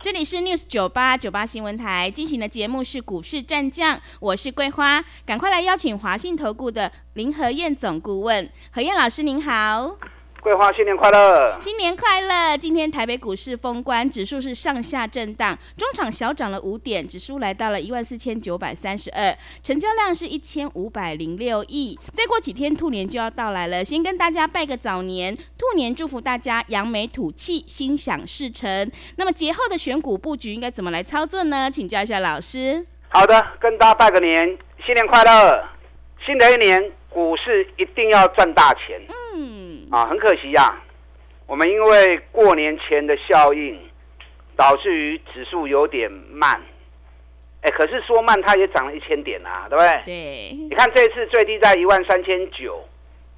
这里是 News 九八九八新闻台进行的节目是股市战将，我是桂花，赶快来邀请华信投顾的林和燕总顾问，何燕老师您好。桂花，新年快乐！新年快乐！今天台北股市封关，指数是上下震荡，中场小涨了五点，指数来到了一万四千九百三十二，成交量是一千五百零六亿。再过几天，兔年就要到来了，先跟大家拜个早年，兔年祝福大家扬眉吐气，心想事成。那么节后的选股布局应该怎么来操作呢？请教一下老师。好的，跟大家拜个年，新年快乐！新的一年，股市一定要赚大钱。嗯。啊，很可惜呀、啊，我们因为过年前的效应，导致于指数有点慢。哎，可是说慢，它也涨了一千点啊，对不对？对。你看这次最低在一万三千九，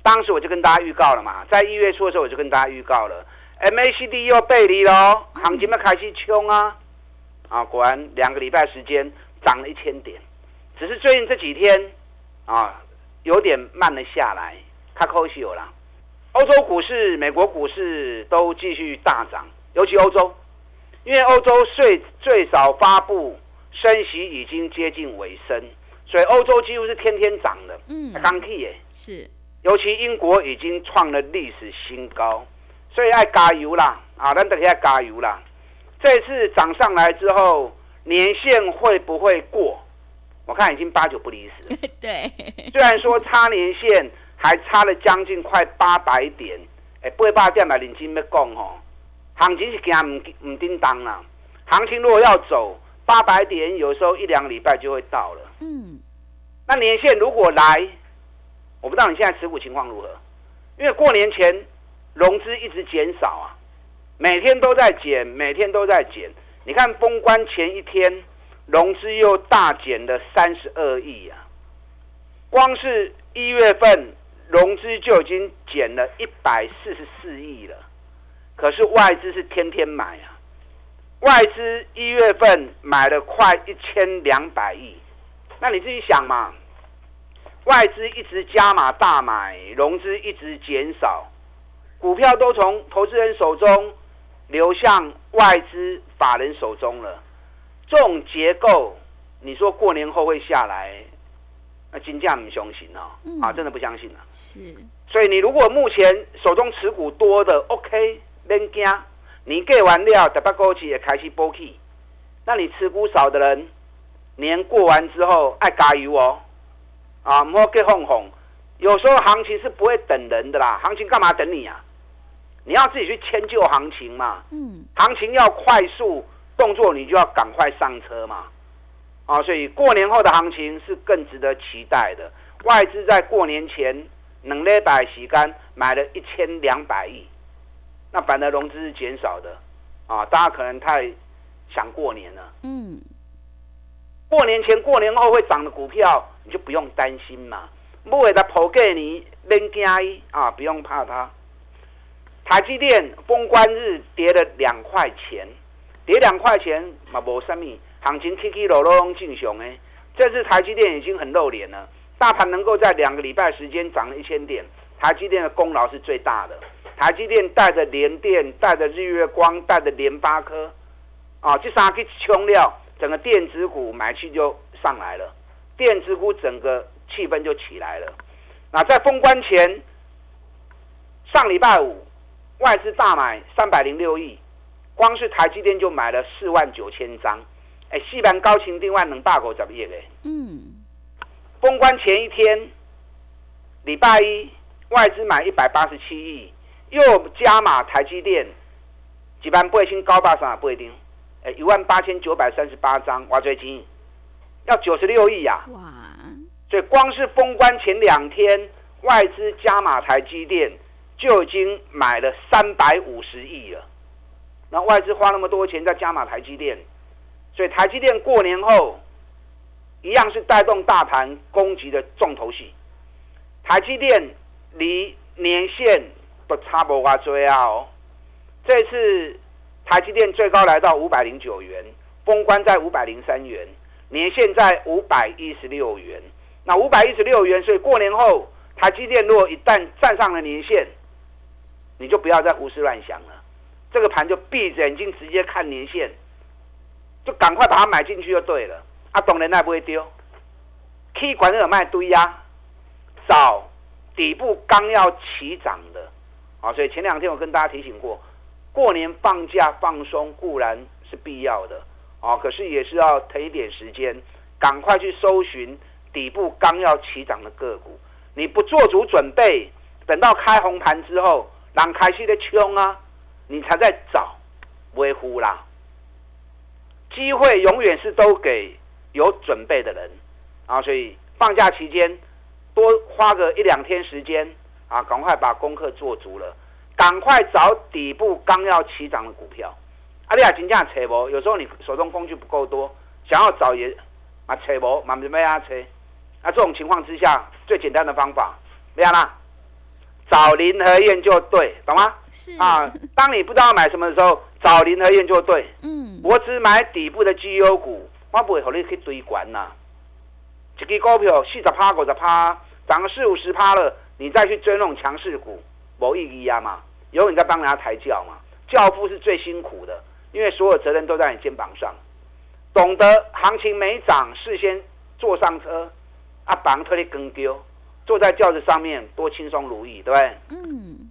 当时我就跟大家预告了嘛，在一月初的时候我就跟大家预告了，MACD 又背离喽，行情要开始冲啊！啊，果然两个礼拜时间涨了一千点，只是最近这几天啊，有点慢了下来，卡可惜有了。欧洲股市、美国股市都继续大涨，尤其欧洲，因为欧洲最最早发布升息已经接近尾声，所以欧洲几乎是天天涨的。嗯，刚气耶，是。尤其英国已经创了历史新高，所以爱加油啦！啊，咱得要加油啦！这次涨上来之后，年限会不会过？我看已经八九不离十。对，虽然说差年线。还差了将近快八百点，哎，八百点啊，认真要讲吼，行情是行唔唔叮当啦。行情如果要走八百点，有时候一两个礼拜就会到了。嗯，那年线如果来，我不知道你现在持股情况如何，因为过年前融资一直减少啊，每天都在减，每天都在减。你看封关前一天，融资又大减了三十二亿啊，光是一月份。融资就已经减了一百四十四亿了，可是外资是天天买啊！外资一月份买了快一千两百亿，那你自己想嘛？外资一直加码大买，融资一直减少，股票都从投资人手中流向外资法人手中了。这种结构，你说过年后会下来？那金价不相信哦，嗯、啊，真的不相信了。是，所以你如果目前手中持股多的，OK，免惊，你给完料，等把过去也开始波起。那你持股少的人，年过完之后爱加油哦，啊，莫给哄哄。有时候行情是不会等人的啦，行情干嘛等你啊？你要自己去迁就行情嘛。嗯，行情要快速动作，你就要赶快上车嘛。啊，所以过年后的行情是更值得期待的。外资在过年前能礼拜洗干买了一千两百亿，那反而融资是减少的。啊，大家可能太想过年了。嗯，过年前、过年后会涨的股票，你就不用担心嘛。不会的，抛给你免惊啊，不用怕它。台积电封关日跌了两块钱，跌两块钱嘛，无什么。行情起起落落拢正常诶，这次台积电已经很露脸了。大盘能够在两个礼拜时间涨了一千点，台积电的功劳是最大的。台积电带着联电、带着日月光、带着联发科，啊，这三个冲料，整个电子股买气就上来了，电子股整个气氛就起来了。那在封关前，上礼拜五外资大买三百零六亿，光是台积电就买了四万九千张。哎，四万高清另外能大股怎么样的？嗯，封关前一天，礼拜一外资买一百八十七亿，又加码台积电，几万八千高八三不一定。哎，一万八千九百三十八张，挖最金，要九十六亿呀！哇！所以光是封关前两天，外资加码台积电就已经买了三百五十亿了。那外资花那么多钱在加码台积电。所以台积电过年后一样是带动大盘攻击的重头戏。台积电离年线都差不多追啊！哦，这次台积电最高来到五百零九元，封关在五百零三元，年线在五百一十六元。那五百一十六元，所以过年后台积电如果一旦站上了年线，你就不要再胡思乱想了。这个盘就闭着眼睛直接看年线，就赶快把它买进去就对了。啊，懂人那不会丢，K 管有卖堆呀，找底部刚要起涨的啊。所以前两天我跟大家提醒过，过年放假放松固然是必要的啊，可是也是要腾一点时间，赶快去搜寻。底部刚要起涨的个股，你不做足准备，等到开红盘之后，让开始的冲啊，你才在找维护啦。机会永远是都给有准备的人啊，所以放假期间多花个一两天时间啊，赶快把功课做足了，赶快找底部刚要起涨的股票。阿丽亚金价扯不？有时候你手中工具不够多，想要找也啊扯不，满没啊扯。那这种情况之下，最简单的方法，怎样啦？找林和燕就对，懂吗？是啊，当你不知道买什么的时候，找林和燕就对。嗯，我只买底部的绩优股，我不会和你去追关呐。一支股票四十趴、五十趴，涨个四五十趴了，你再去追那种强势股，没意义啊嘛。有你在帮人家抬轿嘛，轿夫是最辛苦的，因为所有责任都在你肩膀上。懂得行情没涨，事先坐上车。啊，绑特别跟丢，坐在轿子上面多轻松如意，对不对？嗯。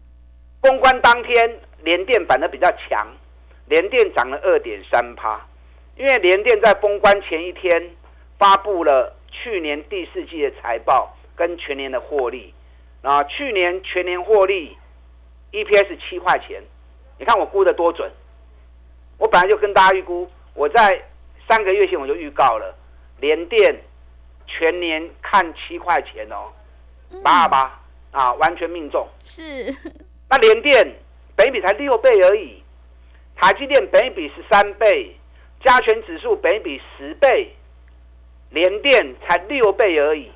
封关当天，联电板的比较强，联电涨了二点三趴，因为联电在封关前一天发布了去年第四季的财报跟全年的获利，啊，去年全年获利 EPS 七块钱，你看我估的多准，我本来就跟大家预估，我在三个月前我就预告了联电。全年看七块钱哦，八二八啊，完全命中。是，那联电本益比才六倍而已，台积电本益比十三倍，加权指数本益比十倍，联电才六倍而已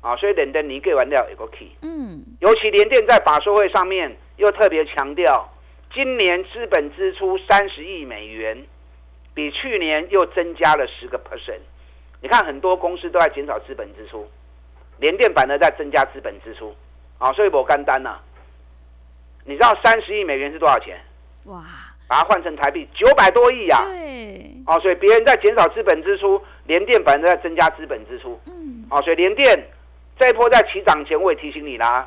啊！所以联电你给完掉一个 key，嗯，尤其联电在法说会上面又特别强调，今年资本支出三十亿美元，比去年又增加了十个 percent。你看很多公司都在减少资本支出，联电反而在增加资本支出，啊，所以我干单呐。你知道三十亿美元是多少钱？哇！把它换成台币九百多亿呀。对。哦，所以别人在减少资本支出，联电反而在增加资本支出。嗯。哦，所以联电这一波在起涨前，我也提醒你啦，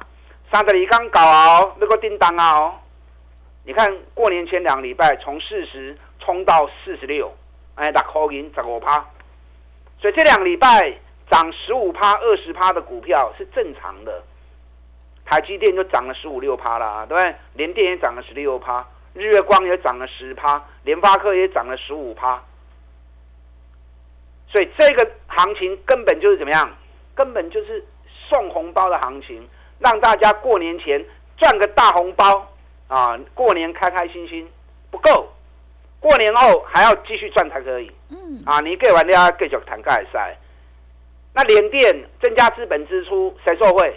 三十里刚搞哦，那个叮当啊哦。你看过年前两个礼拜从四十冲到四十六，哎，打扣银十五趴。所以这两个礼拜涨十五趴、二十趴的股票是正常的，台积电就涨了十五六趴啦，对不对？联电也涨了十六趴，日月光也涨了十趴，联发科也涨了十五趴。所以这个行情根本就是怎么样？根本就是送红包的行情，让大家过年前赚个大红包啊！过年开开心心不够。过年后还要继续赚才可以。嗯，啊，你给完了继续谈盖赛。那联电增加资本支出，谁受惠？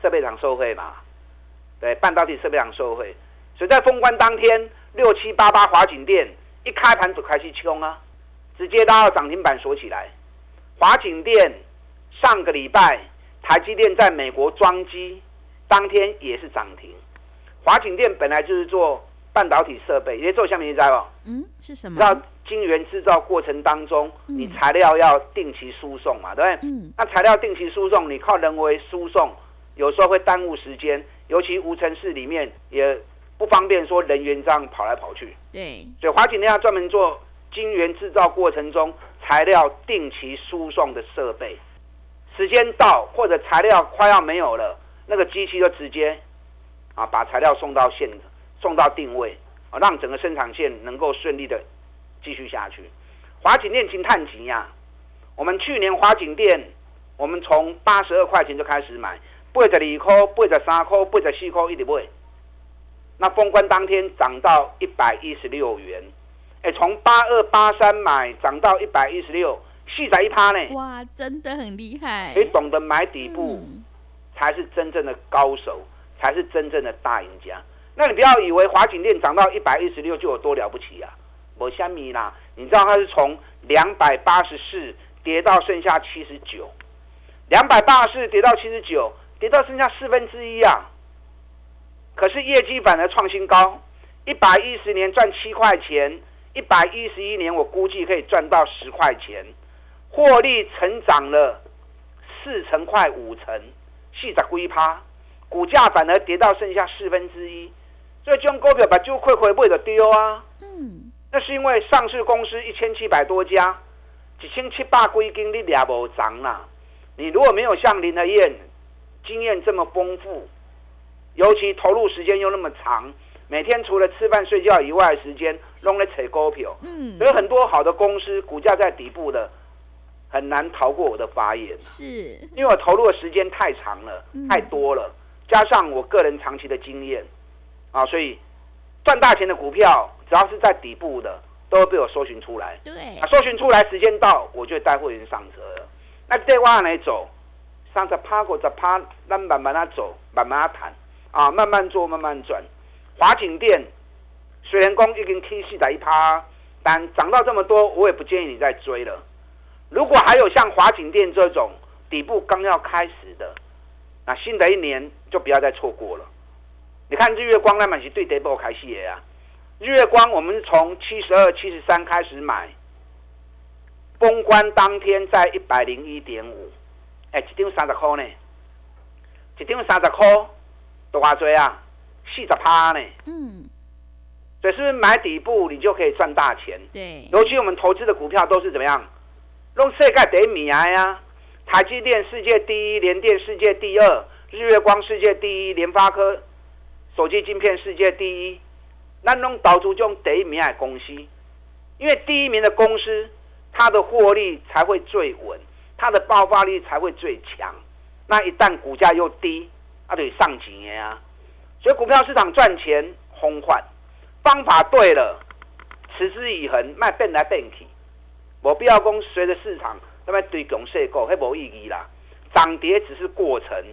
设备厂受惠嘛？对，半导体设备厂受惠。所以在封关当天，六七八八华景电一开盘就开始冲啊，直接拉到涨停板锁起来。华景电上个礼拜台积电在美国装机，当天也是涨停。华景电本来就是做。半导体设备，也做下面一摘哦。嗯，是什么？要晶圆制造过程当中，嗯、你材料要定期输送嘛，对不对？嗯。那材料定期输送，你靠人为输送，有时候会耽误时间，尤其无尘室里面也不方便说人员这样跑来跑去。对。所以华景要专门做晶圆制造过程中材料定期输送的设备，时间到或者材料快要没有了，那个机器就直接啊把材料送到现。送到定位，啊，让整个生产线能够顺利的继续下去。华景电金探级呀，我们去年华景电，我们从八十二块钱就开始买，八十二块、八十三块、八十四块一直买。那封关当天涨到一百一十六元，哎，从八二八三买涨到一百一十六，细仔一趴呢。哇，真的很厉害。你懂得买底部，才是真正的高手，才是真正的大赢家。那你不要以为华景店涨到一百一十六就有多了不起啊！我虾米啦，你知道它是从两百八十四跌到剩下七十九，两百八十四跌到七十九，跌到剩下四分之一啊！可是业绩反而创新高，一百一十年赚七块钱，一百一十一年我估计可以赚到十块钱，获利成长了四成快五成，细十几趴，股价反而跌到剩下四分之一，所以这种股票把就亏亏不会的丢啊。嗯，那是因为上市公司一千七百多家，几千七百几间你俩无涨啦。你如果没有像林德燕经验这么丰富。尤其投入时间又那么长，每天除了吃饭睡觉以外的时间，弄来扯股票。嗯，所以很多好的公司股价在底部的，很难逃过我的法眼。是，因为我投入的时间太长了，太多了，加上我个人长期的经验，啊，所以赚大钱的股票，只要是在底部的，都会被我搜寻出来。对，啊，搜寻出来，时间到，我就带会员上车了。那再往哪走？上着趴过着趴，那慢慢的走，慢慢谈。啊，慢慢做，慢慢转。华景店、水源宫已经 K 四在一趴，但涨到这么多，我也不建议你再追了。如果还有像华景店这种底部刚要开始的，那新的一年就不要再错过了。你看日月光那满是对底部开始的啊。日月光我们是从七十二、七十三开始买，封关当天在一百零一点五，哎，一张三十块呢，一张三十块。多花追啊，四十趴呢。嗯，所以是不是买底部你就可以赚大钱？对，尤其我们投资的股票都是怎么样？用世界第一名呀，台积电世界第一，联电世界第二，日月光世界第一，联发科手机晶片世界第一。那弄导出这种第一名的公司，因为第一名的公司，它的获利才会最稳，它的爆发力才会最强。那一旦股价又低。它得上钱呀，所以股票市场赚钱轰换，方法对了，持之以恒，卖变来变去，我必要讲随着市场那边堆拱设构，那没意义啦。涨跌只是过程，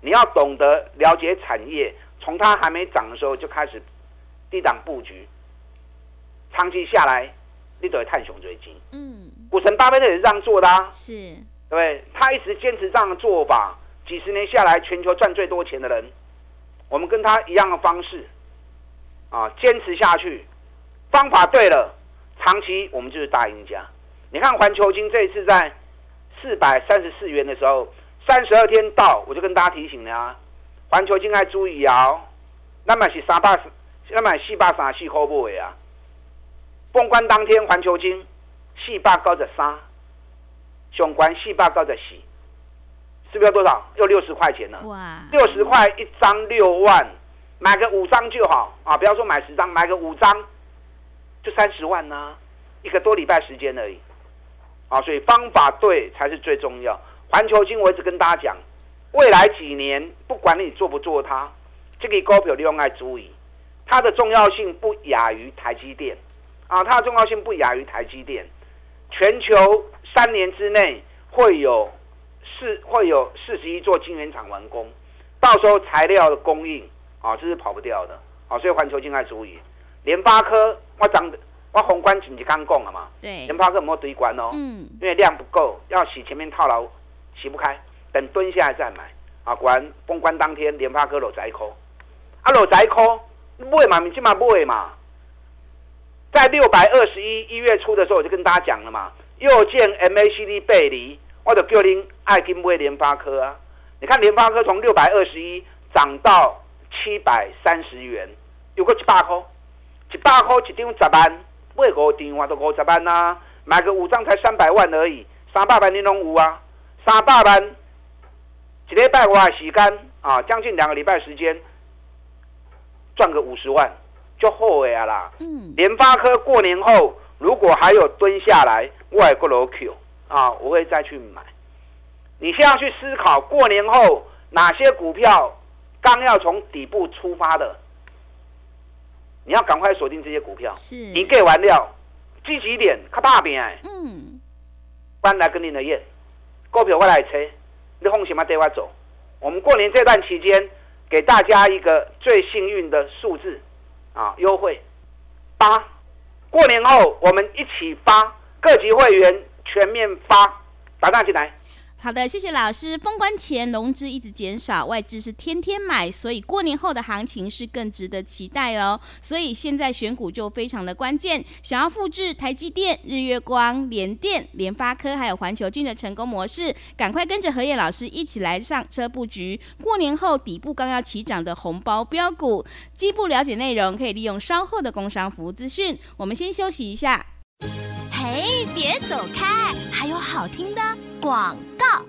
你要懂得了解产业，从它还没涨的时候就开始低档布局，长期下来你都会探熊追金。嗯，股神巴菲特也是这样做的啊，是，对不对？他一直坚持这样的做法。几十年下来，全球赚最多钱的人，我们跟他一样的方式，啊，坚持下去，方法对了，长期我们就是大赢家。你看环球金这一次在四百三十四元的时候，三十二天到，我就跟大家提醒了啊，环球金要注意啊，那么是三百，那么四百三十四块买啊，封关当天环球金四百九十三，上关四百九十四。是不是要多少？又六十块钱了。哇！六十块一张，六万，买个五张就好啊！不要说买十张，买个五张就三十万呢、啊，一个多礼拜时间而已啊！所以方法对才是最重要。环球金我一直跟大家讲，未来几年不管你做不做它，这个股票你用爱注意，它的重要性不亚于台积电啊！它的重要性不亚于台积电。全球三年之内会有。四会有四十一座晶圆厂完工，到时候材料的供应啊，这是跑不掉的啊，所以环球晶要注意。联发科我涨，我宏观经济刚讲了嘛，对，联发科没有堆关哦，嗯，因为量不够，要洗前面套牢洗不开，等蹲下来再买啊。果然封关当天，联发科落窄扣，啊落窄扣，买嘛，你起码买嘛，在六百二十一一月初的时候，我就跟大家讲了嘛，又见 MACD 背离。我就叫您爱金威联发科啊！你看联发科从六百二十一涨到七百三十元，有个一百块，一百块一张十万，买五张我都五十万呐、啊，买个五张才三百万而已，三百万你拢有啊？三百万一礼拜我时间啊，将近两个礼拜时间赚个五十万就好呀啦！嗯，联发科过年后如果还有蹲下来，我也过楼 Q。啊，我会再去买。你先要去思考，过年后哪些股票刚要从底部出发的，你要赶快锁定这些股票。是，你给完料，积极一点，看大边。嗯，搬来跟您的宴，股票我来车，你放心嘛带我走。我们过年这段期间，给大家一个最幸运的数字啊，优惠八。过年后我们一起发，各级会员全面发，打大进来。好的，谢谢老师。封关前融资一直减少，外资是天天买，所以过年后的行情是更值得期待哦。所以现在选股就非常的关键。想要复制台积电、日月光、联电、联发科还有环球晶的成功模式，赶快跟着和彦老师一起来上车布局。过年后底部刚要起涨的红包标股，进一步了解内容可以利用稍后的工商服务资讯。我们先休息一下。嘿，别走开，还有好听的。广告，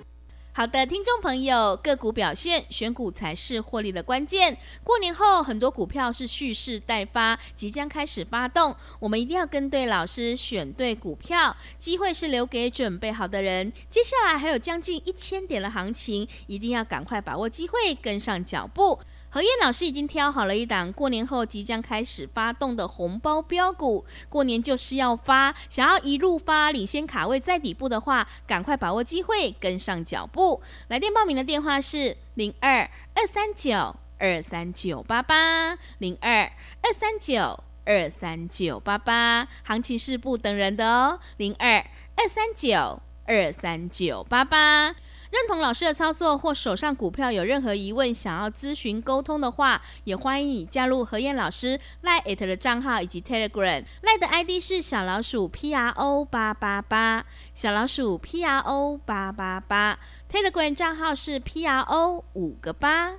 好的，听众朋友，个股表现，选股才是获利的关键。过年后，很多股票是蓄势待发，即将开始发动，我们一定要跟对老师，选对股票，机会是留给准备好的人。接下来还有将近一千点的行情，一定要赶快把握机会，跟上脚步。何燕老师已经挑好了一档过年后即将开始发动的红包标股，过年就是要发，想要一路发，领先卡位在底部的话，赶快把握机会，跟上脚步。来电报名的电话是零二二三九二三九八八零二二三九二三九八八，行情是不等人的哦，零二二三九二三九八八。认同老师的操作或手上股票有任何疑问，想要咨询沟通的话，也欢迎你加入何燕老师 Line@ 的账号以及 Telegram。lie 的 ID 是小老鼠 P R O 八八八，小老鼠 P R O 八八八。Telegram 账号是 P R O 五个八。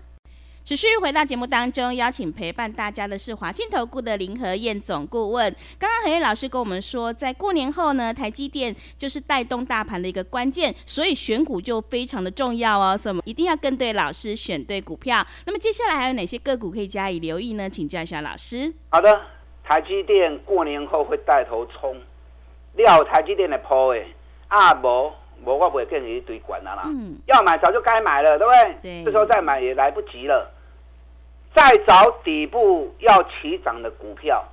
持续回到节目当中，邀请陪伴大家的是华信投顾的林和燕总顾问。刚刚和燕老师跟我们说，在过年后呢，台积电就是带动大盘的一个关键，所以选股就非常的重要哦。所以我们一定要跟对老师，选对股票。那么接下来还有哪些个股可以加以留意呢？请教一下老师。好的，台积电过年后会带头冲，料台积电的铺诶，啊无无我不会跟你一堆管了啦。嗯，要买早就该买了，对不对？对，这时候再买也来不及了。再找底部要起涨的股票，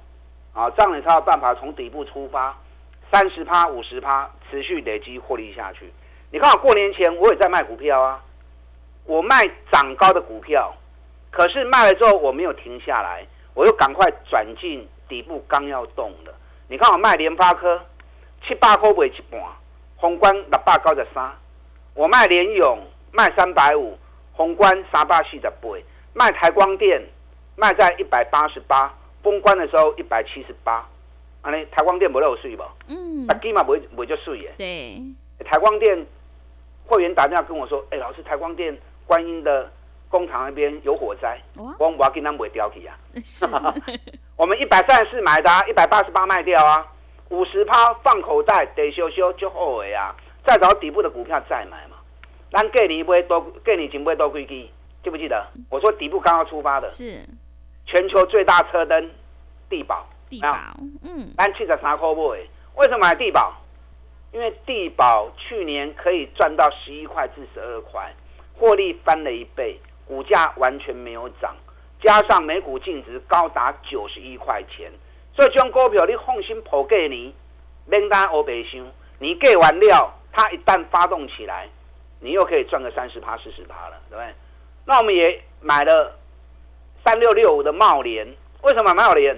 啊，这样你才有办法从底部出发，三十趴、五十趴，持续累积获利下去。你看，我过年前我也在卖股票啊，我卖涨高的股票，可是卖了之后我没有停下来，我又赶快转进底部刚要动的。你看我卖联发科七八块卖一半，宏观六百九十三，我卖联咏卖三百五，宏观三百四十八。卖台光电，卖在一百八十八，封关的时候一百七十八，啊，你台光电不漏税吧？嗯，啊，起码不会不会就税耶。对，台光电会员打电话跟我说，哎、欸，老师，台光电观音的工厂那边有火灾，哇我我给他们不掉去啊。我们一百三十四买的，啊，一百八十八卖掉啊，五十趴放口袋，得修修就后悔啊，再找底部的股票再买嘛。咱过年买多，过年前买多几支。记不记得？我说底部刚刚出发的。是。全球最大车灯地宝，地宝，嗯，但七十三块不？为什么买地宝？因为地宝去年可以赚到十一块至十二块，获利翻了一倍，股价完全没有涨，加上每股净值高达九十一块钱，所以这种股票你放心抛给你，免单欧白箱，你给完料，它一旦发动起来，你又可以赚个三十趴、四十趴了，对不对？那我们也买了三六六五的茂联，为什么买茂联？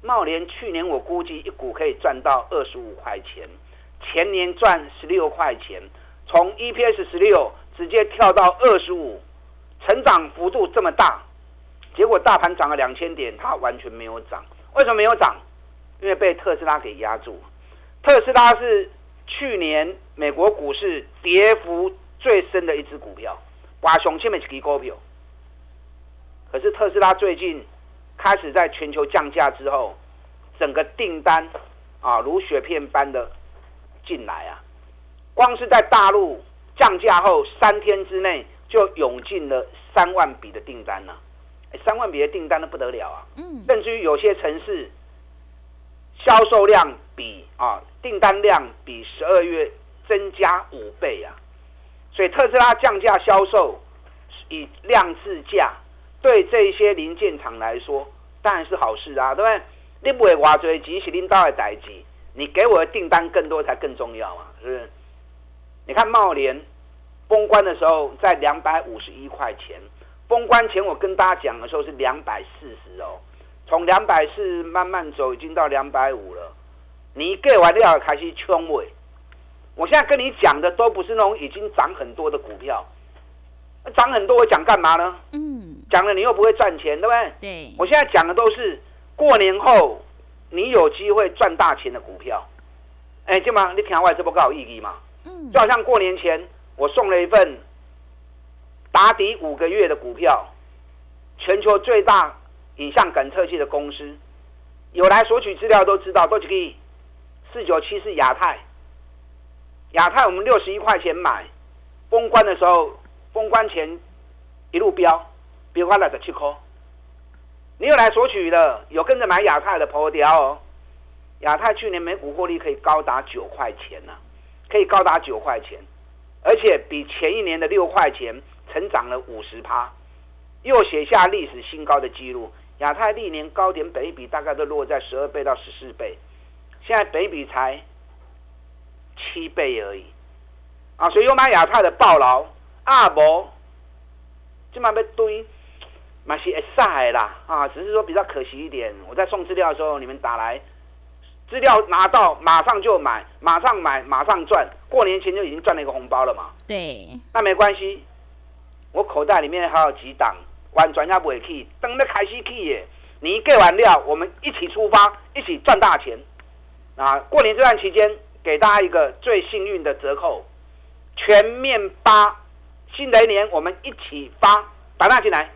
茂联去年我估计一股可以赚到二十五块钱，前年赚十六块钱，从 EPS 十六直接跳到二十五，成长幅度这么大，结果大盘涨了两千点，它完全没有涨。为什么没有涨？因为被特斯拉给压住。特斯拉是去年美国股市跌幅最深的一只股票。哇，雄起没几个股票，可是特斯拉最近开始在全球降价之后，整个订单啊如雪片般的进来啊，光是在大陆降价后三天之内就涌进了三万笔的订单呢、啊，三万笔的订单都不得了啊，嗯，甚至于有些城市销售量比啊订单量比十二月增加五倍啊。所以特斯拉降价销售，以量制价，对这些零件厂来说当然是好事啊，对不对？你不会挖掘，即使领导的代志，你给我的订单更多才更重要嘛，是不是？你看茂联封关的时候在两百五十一块钱，封关前我跟大家讲的时候是两百四十哦，从两百四慢慢走，已经到两百五了。你给完料开始冲尾，我现在跟你讲的都不是那种已经涨很多的股票，涨很多我讲干嘛呢？嗯，讲了你又不会赚钱，对不对？对，我现在讲的都是过年后你有机会赚大钱的股票。哎，对吗？你听我这不够有意义吗？嗯，就好像过年前我送了一份打底五个月的股票，全球最大影像感测器的公司，有来索取资料都知道，都可以。四九七是亚太，亚太我们六十一块钱买，封关的时候，封关前一路飙，飙翻了的七块。你有来索取的，有跟着买亚太的朋友哦。亚太去年每股获利可以高达九块钱呢、啊，可以高达九块钱，而且比前一年的六块钱成长了五十趴，又写下历史新高的记录。亚太历年高点本益比大概都落在十二倍到十四倍。现在本益比才七倍而已，啊，所以有买亚太的暴牢阿伯，今晚被堆，买些晒啦，啊，只是说比较可惜一点。我在送资料的时候，你们打来，资料拿到马上就买，马上买，马上赚。过年前就已经赚了一个红包了嘛。对，那没关系，我口袋里面还有几档，完全也不会去，等那开始去耶。你一给完料，我们一起出发，一起赚大钱。啊，过年这段期间，给大家一个最幸运的折扣，全面八，新的一年我们一起发，打大进来。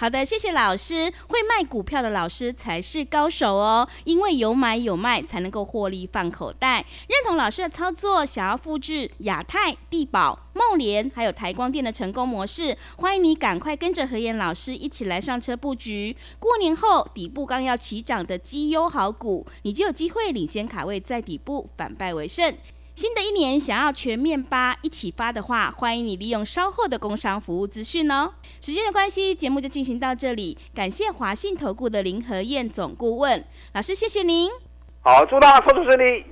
好的，谢谢老师。会卖股票的老师才是高手哦，因为有买有卖才能够获利放口袋。认同老师的操作，想要复制亚太、地保、茂联还有台光电的成功模式，欢迎你赶快跟着和彦老师一起来上车布局。过年后底部刚要起涨的绩优好股，你就有机会领先卡位，在底部反败为胜。新的一年想要全面发一起发的话，欢迎你利用稍后的工商服务资讯哦。时间的关系，节目就进行到这里。感谢华信投顾的林和燕总顾问老师，谢谢您。好，祝大家操作顺利。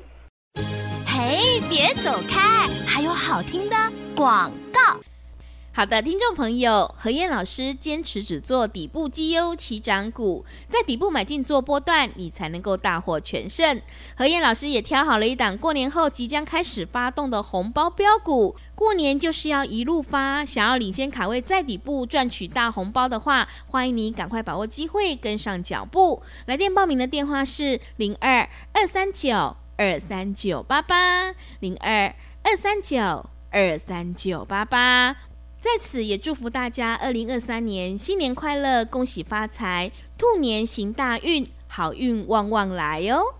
嘿，别走开，还有好听的广告。好的，听众朋友，何燕老师坚持只做底部绩优起涨股，在底部买进做波段，你才能够大获全胜。何燕老师也挑好了一档过年后即将开始发动的红包标股，过年就是要一路发，想要领先卡位在底部赚取大红包的话，欢迎你赶快把握机会，跟上脚步。来电报名的电话是零二二三九二三九八八零二二三九二三九八八。在此也祝福大家，二零二三年新年快乐，恭喜发财，兔年行大运，好运旺旺来哟、哦。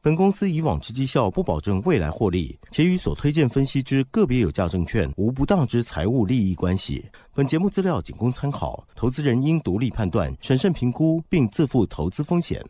本公司以往之绩效不保证未来获利，且与所推荐分析之个别有价证券无不当之财务利益关系。本节目资料仅供参考，投资人应独立判断、审慎评估，并自负投资风险。